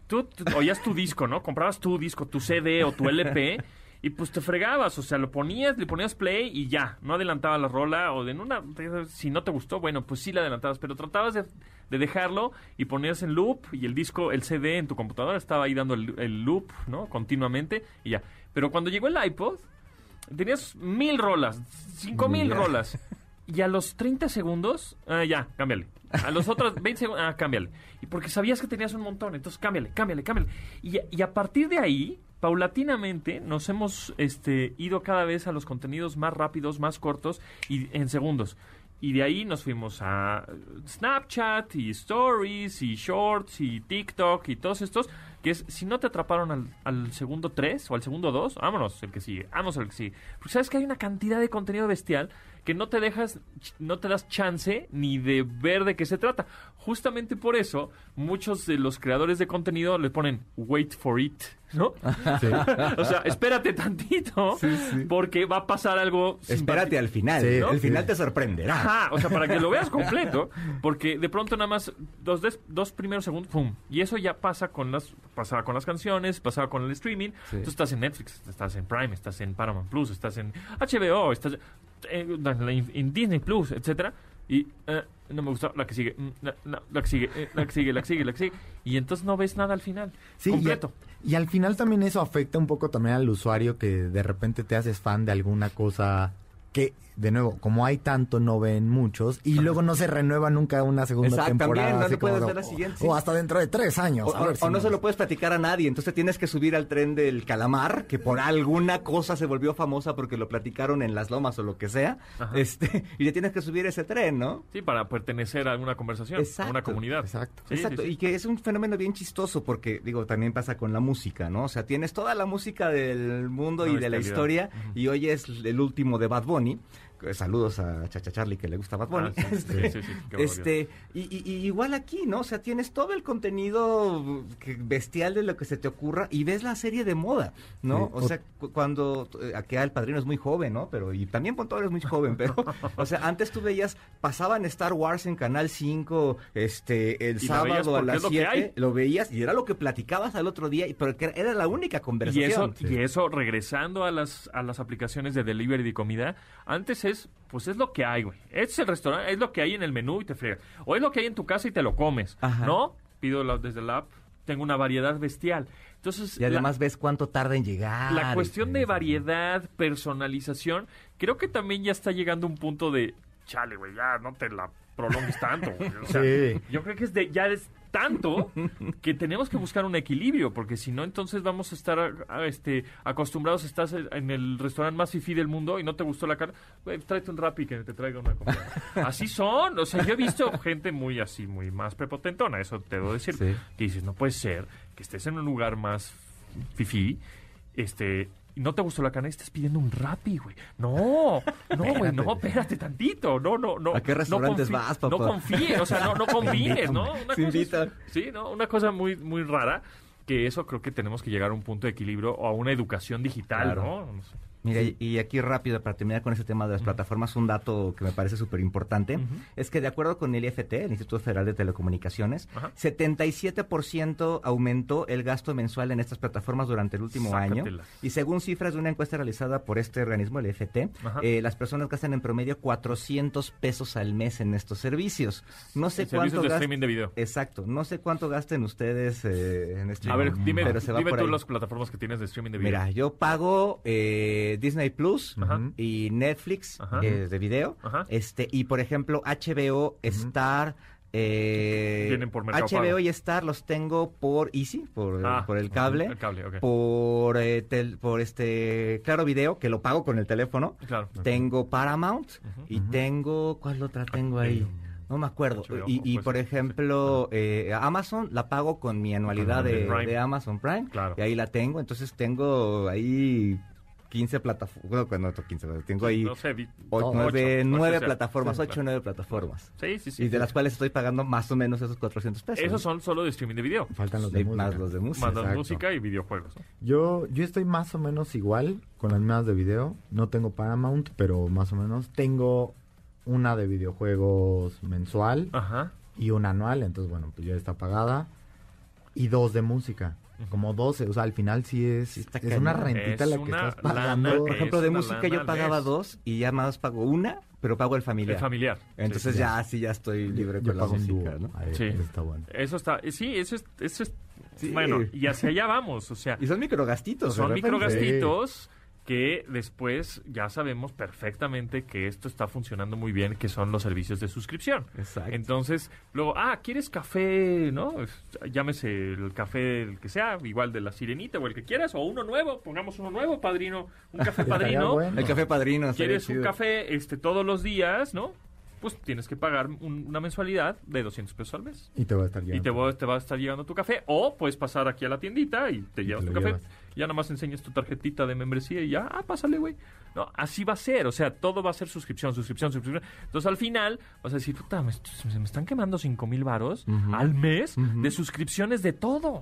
Tú, oías tu disco, ¿no? Comprabas tu disco, tu CD o tu LP y pues te fregabas, o sea, lo ponías, le ponías play y ya, no adelantaba la rola o de una, si no te gustó, bueno, pues sí la adelantabas, pero tratabas de, de dejarlo y ponías en loop y el disco, el CD en tu computadora estaba ahí dando el, el loop, ¿no? Continuamente y ya. Pero cuando llegó el iPod, tenías mil rolas, cinco mil rolas. Y a los 30 segundos, ah, ya, cámbiale. A los otros 20 segundos, ah, cámbiale. Y porque sabías que tenías un montón, entonces cámbiale, cámbiale, cámbiale. Y, a partir de ahí, paulatinamente, nos hemos este, ido cada vez a los contenidos más rápidos, más cortos y en segundos. Y de ahí nos fuimos a Snapchat y Stories y Shorts y TikTok y todos estos, que es, si no te atraparon al, al segundo 3 o al segundo 2, vámonos, el que sigue, vámonos el que sigue. Porque sabes que hay una cantidad de contenido bestial que no te dejas, no te das chance ni de ver de qué se trata. Justamente por eso, muchos de los creadores de contenido le ponen wait for it, ¿no? o sea, espérate tantito, porque va a pasar algo. espérate al final Sí, ¿no? el sí. final te sorprenderá Ajá, o sea, para que lo veas completo, porque de pronto nada más dos, des- dos primeros segundos, ¡pum! Y eso ya pasa con las, pasaba con las canciones, pasaba con el streaming. Sí. Tú estás en Netflix, estás en Prime, estás en Paramount Plus, estás en HBO, estás en, en- Disney Plus, etcétera. Y eh, no me gustó la que sigue, mm, la que sigue, eh, la que sigue, la que sigue, la que sigue. Y entonces no ves nada al final. Sí, y- completo. Y, al final también eso afecta un poco también al usuario que de repente te haces fan de alguna cosa que, de nuevo, como hay tanto, no ven muchos y luego no se renueva nunca una segunda Exacto, temporada. también, no así le puedes como ver de, la siguiente, O, sí. o hasta dentro de tres años. O, a ver o- si o no se lo puedes platicar a nadie, entonces tienes que subir al tren del calamar, que por alguna cosa se volvió famosa porque lo platicaron en las lomas o lo que sea, Ajá. este, y le tienes que subir ese tren, ¿no? Sí, para pertenecer a una conversación, a una comunidad. exacto. Sí, Exacto, sí, sí. y que es un fenómeno bien chistoso porque, digo, también pasa con la música, ¿no? O sea, tienes toda la música del mundo y de la historia y hoy es el último de Bad Bunny. Eh, Saludos a Chacha Charlie que le gusta Bad Bunny. Ah, sí, Este, sí, sí, sí, qué barbaridad. este, y, y- y igual aquí, ¿no? O sea, tienes todo el contenido bestial de lo que se te ocurra y ves la serie de moda, ¿no? Sí. O sea, cu- cuando eh, aquí el padrino es muy joven, ¿no? Pero y también Pontón es muy joven, pero o sea, antes tú veías pasaban Star Wars en Canal 5 este el sábado a las es lo que 7, hay. lo veías y era lo que platicabas al otro día, y- pero que era- era la única Y conversación. eso, y eso, regresando a las, a las aplicaciones de delivery de comida, antes es, pues es lo que hay, güey. Es el restaurante, es lo que hay en el menú y te friegas. O es lo que hay en tu casa y te lo comes, Ajá. ¿no? Pido la- desde la app, tengo una variedad bestial. Entonces, Y además ves cuánto tarda en llegar. la, cuestión de variedad, personalización, creo que también ya está llegando un punto de, chale, güey, ya no te la prolongues tanto. güey. O sea, Sí. yo creo que es de, ya es tanto que tenemos que buscar un equilibrio, porque si no, entonces vamos a estar a- a, este, acostumbrados, estás en el restaurante más fifí del mundo y no te gustó la carne, tráete un rap y que te traiga una comida. así son, o sea, yo he visto gente muy así, muy más prepotentona, eso te debo decir, Sí. que dices, no puede ser que estés en un lugar más fifí, este... No te gustó la carne y estás pidiendo un rapi, güey. No, no, güey, no, espérate tantito. No, no, no. ¿A qué restaurantes no vas, papá? No confíes, o sea, no, no combines, ¿no? Una Se cosa es- invitan. sí, ¿no? Una cosa muy, muy rara, que eso creo que tenemos que llegar a un punto de equilibrio o a una educación digital, Claro. ¿no? Mira, y- y aquí rápido, para terminar con ese tema de las plataformas, un dato que me parece súper importante, es que de acuerdo con el IFT, el Instituto Federal de Telecomunicaciones, Ajá. 77% aumentó el gasto mensual en estas plataformas durante el último año. Y según cifras de una encuesta realizada por este organismo, el IFT, eh, las personas gastan en promedio 400 pesos al mes en estos servicios. No sé Servicios cuánto de gas- streaming de video. Exacto, no sé cuánto gasten ustedes eh, en este A ver, dime, pero se va dime por tú ahí. las plataformas que tienes de streaming de video. Mira, yo pago eh, Disney Plus Ajá. y Netflix Ajá. eh, de video. Ajá. Este, y por ejemplo, HBO, Star. eh, Vienen por Mercado HBO Pago. y Star los tengo por Easy, por, Ah, por el cable. El cable. Por, eh, tel- por este Claro Video, que lo pago con el teléfono. Claro. Tengo Paramount y tengo. ¿Cuál otra tengo ahí? No me acuerdo. HBO, y, y pues, por sí. ejemplo, eh, Amazon la pago con mi anualidad de, de Amazon Prime. Claro. Y ahí la tengo. Entonces tengo ahí 15 plataformas. Bueno, pues, no, 15, tengo ahí No sé, plataformas, sí, 8 o claro. 9 plataformas. Sí, sí, sí. y de las cuales estoy pagando más o menos esos 400 pesos. Esos son solo de streaming de video. Faltan los de De- música. más los de música. Mandan Exacto. música y videojuegos. ¿no? Yo, yo estoy más o menos igual con las mismas de video. No tengo Paramount, pero más o menos. Tengo una de videojuegos mensual Ajá. y una anual, entonces bueno, pues ya está pagada. Y dos de música. Como 12, o sea, al final sí es, Sí es una rentita Es la que una estás pagando. lana, Por ejemplo, de música lana yo pagaba dos y ya más pago una, pero pago el familiar. El familiar. Entonces Sí. ya sí ya estoy libre Yo con la pago un música, dúo. ¿no? Ahí, Sí. eso está bueno. Eso está, eh, sí, eso es, eso es Sí. bueno, y hacia allá vamos, o sea, Y son microgastitos. son de repente. Que después ya sabemos perfectamente que esto está funcionando muy bien, que son los servicios de suscripción. Exacto. Entonces, luego, ah, ¿quieres café, no? Llámese el café, el que sea, igual de la sirenita o el que quieras, o uno nuevo, pongamos uno nuevo, padrino, un café padrino. bueno. El café padrino. ¿Quieres un chido. café este todos los días, no? Pues tienes que pagar un- una mensualidad de 200 pesos al mes. Y te va a estar Y llegando. te va, te va a estar llegando tu café. O puedes pasar aquí a la tiendita y te llevas te tu café. llevas. Ya nada más enseñas tu tarjetita de membresía y ya, ah, pásale, güey. No, así va a ser. O sea, todo va a ser suscripción, suscripción, suscripción. Entonces al final vas a decir, puta, me, se me están quemando 5 mil varos al mes de suscripciones de todo.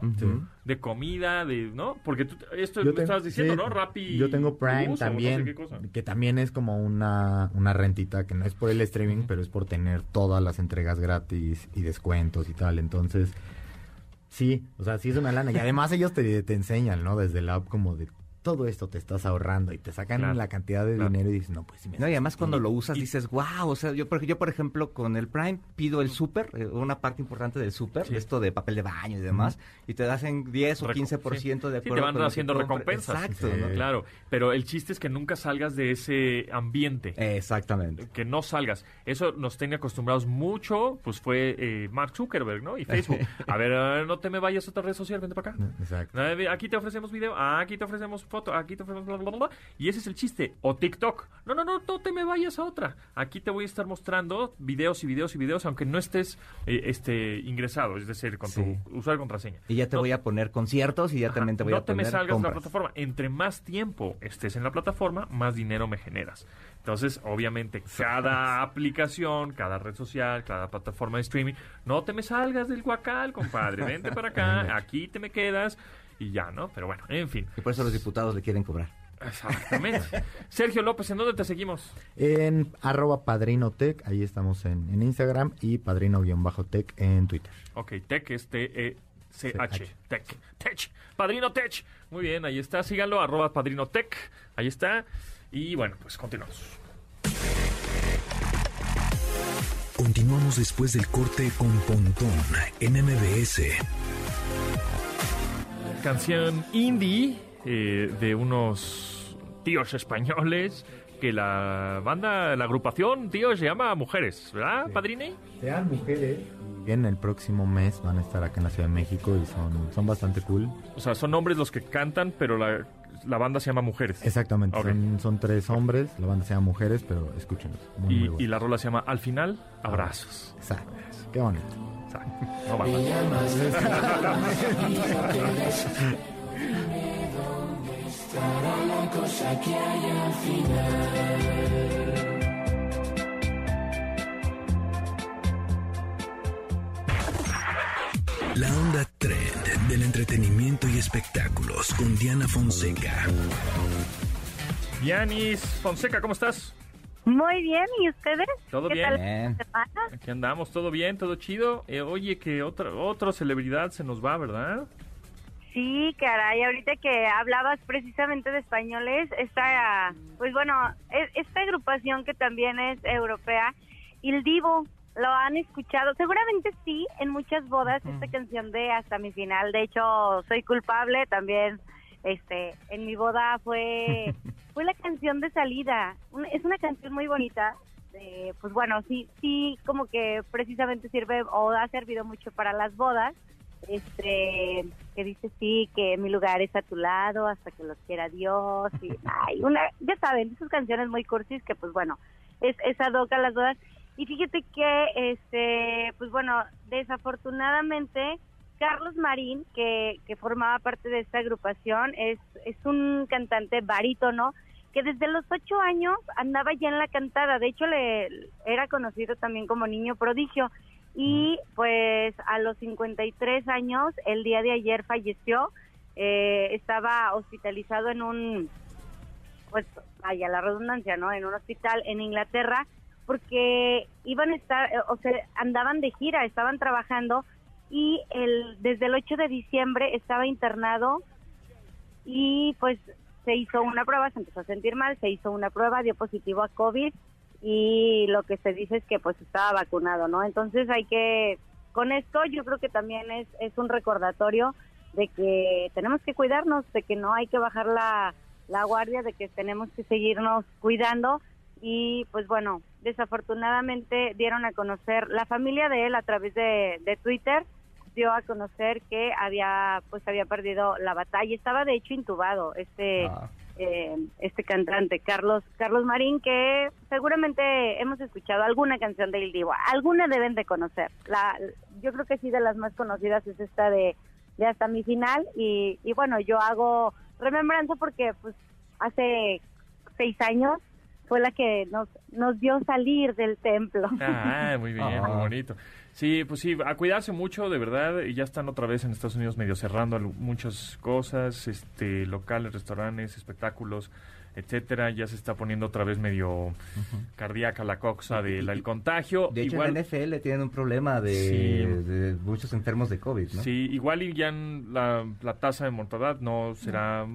De comida, de, ¿no? Porque tú, esto Yo me tengo- estabas diciendo, sí, ¿no? Rappi. Yo tengo Prime no sé también, cosa. que también es como una, una rentita que no es por el streaming, pero es por tener todas las entregas gratis y descuentos y tal. Entonces, sí, o sea, sí es una lana. Y además ellos te, te enseñan, ¿no? Desde la app como de todo esto te estás ahorrando y te sacan Claro, la cantidad de claro. dinero y dices, no, pues sí me No, y además cuando lo usas y- dices, wow, o sea, yo por, yo por ejemplo con el Prime pido el súper, eh, una parte importante del súper, Sí. esto de papel de baño y demás, y te hacen 10 o Reco- 15% de Sí, acuerdo te van haciendo recompensas. Exacto, Sí. ¿no? Claro, pero el chiste es que nunca salgas de ese ambiente. Exactamente. que no salgas. Eso nos tiene acostumbrados mucho, pues fue eh, Mark Zuckerberg, ¿no? Y Facebook. A ver, no te me vayas a otra red social, vente para acá. Exacto. Aquí te ofrecemos video, aquí te ofrecemos foto, aquí te bla, bla, bla. Y ese es el chiste. O TikTok. No, no, no, no te me vayas a otra. Aquí te voy a estar mostrando videos y videos y videos, aunque no estés eh, este, ingresado, es decir, con Sí. tu usuario contraseña. Y ya te No- voy a poner conciertos y ya Ajá, también te voy no a poner te me salgas de la compras. plataforma. Entre más tiempo estés en la plataforma, más dinero me generas. Entonces, obviamente, cada aplicación, cada red social, cada plataforma de streaming, no te me salgas del guacal, compadre. Vente para acá, aquí te me quedas y ya, ¿no? Pero bueno, en fin. Y por eso los diputados le quieren cobrar. Exactamente. Sergio López, ¿en dónde te seguimos? En arroba padrinotech, ahí estamos en, en Instagram y padrino-tech en Twitter. Ok, Tech es T-E-C-H. CH. Tech. Tech. Padrino Tech. Muy bien, ahí está. Síganlo, arroba Padrino Tech. Ahí está. Y bueno, pues continuamos. Continuamos después del corte con Pontón en MBS. Canción indie eh, de unos tíos españoles que la banda, la agrupación, tío, se llama Mujeres, ¿verdad, Sí. padrine? Sean mujeres. Y en el próximo mes van a estar acá en la Ciudad de México y son, son bastante cool. O sea, son hombres los que cantan, pero la, la banda se llama Mujeres. Exactamente, Ok. son, son tres hombres, la banda se llama Mujeres, pero escúchenlos. Muy, muy Y, bueno. y la rola se llama Al final, abrazos. Exacto, qué bonito. No. La onda trend del entretenimiento y espectáculos con Diana Fonseca. Yanis Fonseca, ¿cómo estás? Muy bien, ¿y ustedes? ¿Todo ¿Qué bien? tal Bien. Aquí andamos, todo bien, todo chido. Eh, oye, que otra, otra celebridad se nos va, ¿verdad? Sí, caray, ahorita que hablabas precisamente de españoles, esta, pues bueno, e- esta agrupación que también es europea, Il Divo, lo han escuchado, seguramente sí, en muchas bodas, esta canción de Hasta mi final, de hecho, soy culpable también, este, en mi boda fue, fue la canción de salida, es una canción muy bonita, eh, pues bueno, sí, sí, como que precisamente sirve o ha servido mucho para las bodas, este que dice sí que mi lugar es a tu lado hasta que los quiera Dios y ay, una ya saben esas canciones muy cursis que pues bueno es esa doca las bodas. Y fíjate que este pues bueno desafortunadamente Carlos Marín que, que formaba parte de esta agrupación es es un cantante barítono que desde los ocho años andaba ya en la cantada. De hecho le era conocido también como niño prodigio. Y pues a los 53 años, el día de ayer falleció, eh, estaba hospitalizado en un, pues vaya la redundancia, ¿no? En un hospital en Inglaterra, porque iban a estar, eh, o sea, andaban de gira, estaban trabajando y el, desde el 8 de diciembre estaba internado y pues se hizo una prueba, se empezó a sentir mal, se hizo una prueba, dio positivo a COVID y lo que se dice es que pues estaba vacunado, ¿no? Entonces hay que, con esto yo creo que también es, es un recordatorio de que tenemos que cuidarnos, de que no hay que bajar la, la guardia, de que tenemos que seguirnos cuidando y pues bueno, desafortunadamente dieron a conocer, la familia de él a través de, de Twitter dio a conocer que había pues había perdido la batalla, estaba de hecho intubado este Ah. eh, este cantante Carlos Carlos Marín que seguramente hemos escuchado alguna canción de Il Divo, alguna deben de conocer. La yo creo que sí de las más conocidas es esta de, de hasta mi final y, y bueno yo hago remembranza porque pues hace seis años fue la que nos nos vio salir del templo. Ah, muy bien, muy Ah. bonito. Sí, pues sí, a cuidarse mucho, de verdad. y Ya están otra vez en Estados Unidos medio cerrando muchas cosas, este, locales, restaurantes, espectáculos, etcétera. Ya se está poniendo otra vez medio cardíaca la coxa del el contagio. De hecho, Igual, en la NFL tienen un problema de, Sí. de muchos enfermos de COVID, ¿no? Sí, igual y ya en la, la tasa de mortalidad no será,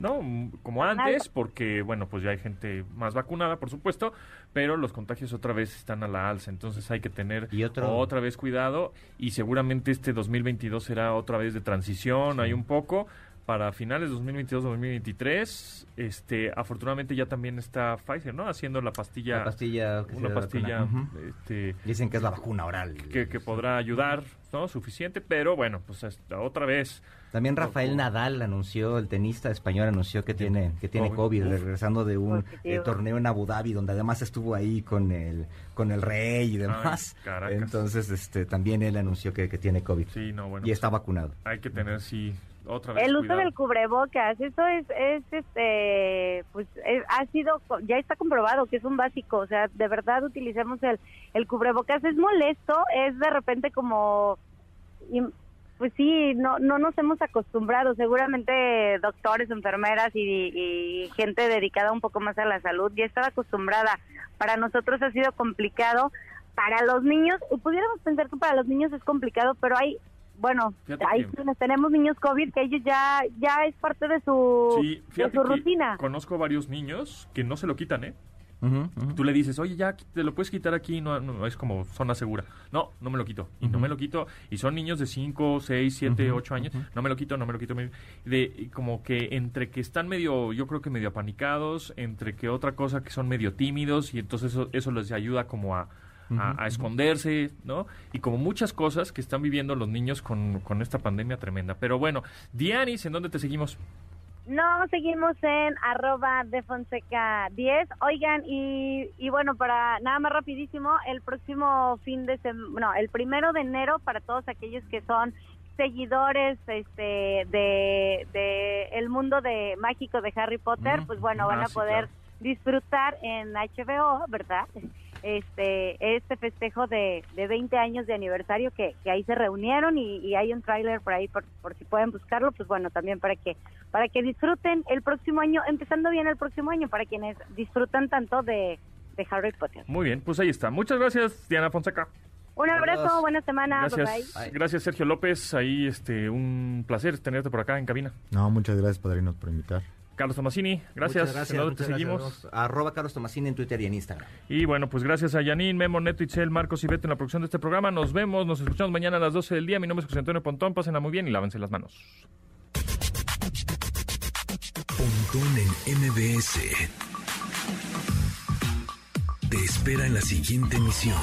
no, como antes, porque, bueno, pues ya hay gente más vacunada, por supuesto, pero los contagios otra vez están a la alza, entonces hay que tener Y otro- otra vez cuidado y seguramente este 2022 será otra vez de transición, hay un poco. Para finales de 2022-2023, este, afortunadamente ya también está Pfizer, ¿no? Haciendo la pastilla, La pastilla. que una pastilla, este, Dicen que es la vacuna oral. que, que podrá ayudar, ¿no? Suficiente, pero bueno, pues hasta otra vez. También Rafael. Nadal anunció, el tenista español anunció que tiene que tiene COVID. Regresando de un eh, torneo en Abu Dhabi, donde además estuvo ahí con el con el rey y demás. Ay, Caracas. Entonces, este, también él anunció que, que tiene COVID Sí, no, bueno. y está vacunado. Hay que tener, sí, otra vez. El uso cuidado. del cubrebocas, eso es, es este, pues es- ha sido, ya está comprobado que es un básico, o sea, de verdad utilicemos el, el cubrebocas, es molesto, es de repente como, pues sí, no, no nos hemos acostumbrado, seguramente doctores, enfermeras y, y gente dedicada un poco más a la salud ya estaba acostumbrada, para nosotros ha sido complicado, para los niños, y pudiéramos pensar que para los niños es complicado, pero hay bueno, que- quienes tenemos niños COVID que ellos ya ya es parte de su, Sí, de fíjate su que rutina. conozco varios niños que no se lo quitan, ¿eh? Ujú. Tú le dices, oye, ya te lo puedes quitar aquí, no, no, es como zona segura. No, no me lo quito. Y no me lo quito. Y son niños de 5, 6, 7, Ujú, 8 años. No me lo quito, no me lo quito. De, como que entre que están medio, yo creo que medio apanicados, entre que otra cosa que son medio tímidos y entonces eso, eso les ayuda como a, a- a esconderse, ¿no? Y como muchas cosas que están viviendo los niños con, con esta pandemia tremenda. Pero bueno, Dianis, ¿en dónde te seguimos? No, seguimos en arroba de Fonseca 10. Oigan, y, y bueno, para nada más rapidísimo, el próximo fin de semana, no, el primero de enero, para todos aquellos que son seguidores este de, de el mundo de mágico de Harry Potter, Mm, pues bueno, van ah, a sí, poder claro. disfrutar en HBO, ¿verdad? Este este festejo de, de 20 años de aniversario que, que ahí se reunieron y, y hay un tráiler por ahí por, por si pueden buscarlo pues bueno también para que para que disfruten el próximo año empezando bien el próximo año para quienes disfrutan tanto de, de Harry Potter Muy bien, pues ahí está. Muchas gracias, Diana Fonseca. un abrazo buena semana bye Gracias, bye. gracias Sergio López. Ahí, este, un placer tenerte por acá en cabina. No, muchas gracias, padrinos, por invitar. Carlos Tomasini, gracias. Muchas ¿En dónde muchas te gracias. seguimos? Nos- Arroba Carlos Tomasini en Twitter y en Instagram. Y bueno, pues gracias a Yanin, Memo, Neto, Itzel, Marcos y Beto en la producción de este programa. Nos vemos, nos escuchamos mañana a las 12 del día. Mi nombre es José Antonio Pontón. Pásenla muy bien y lávense las manos. Pontón en MBS. Te espera en la siguiente emisión.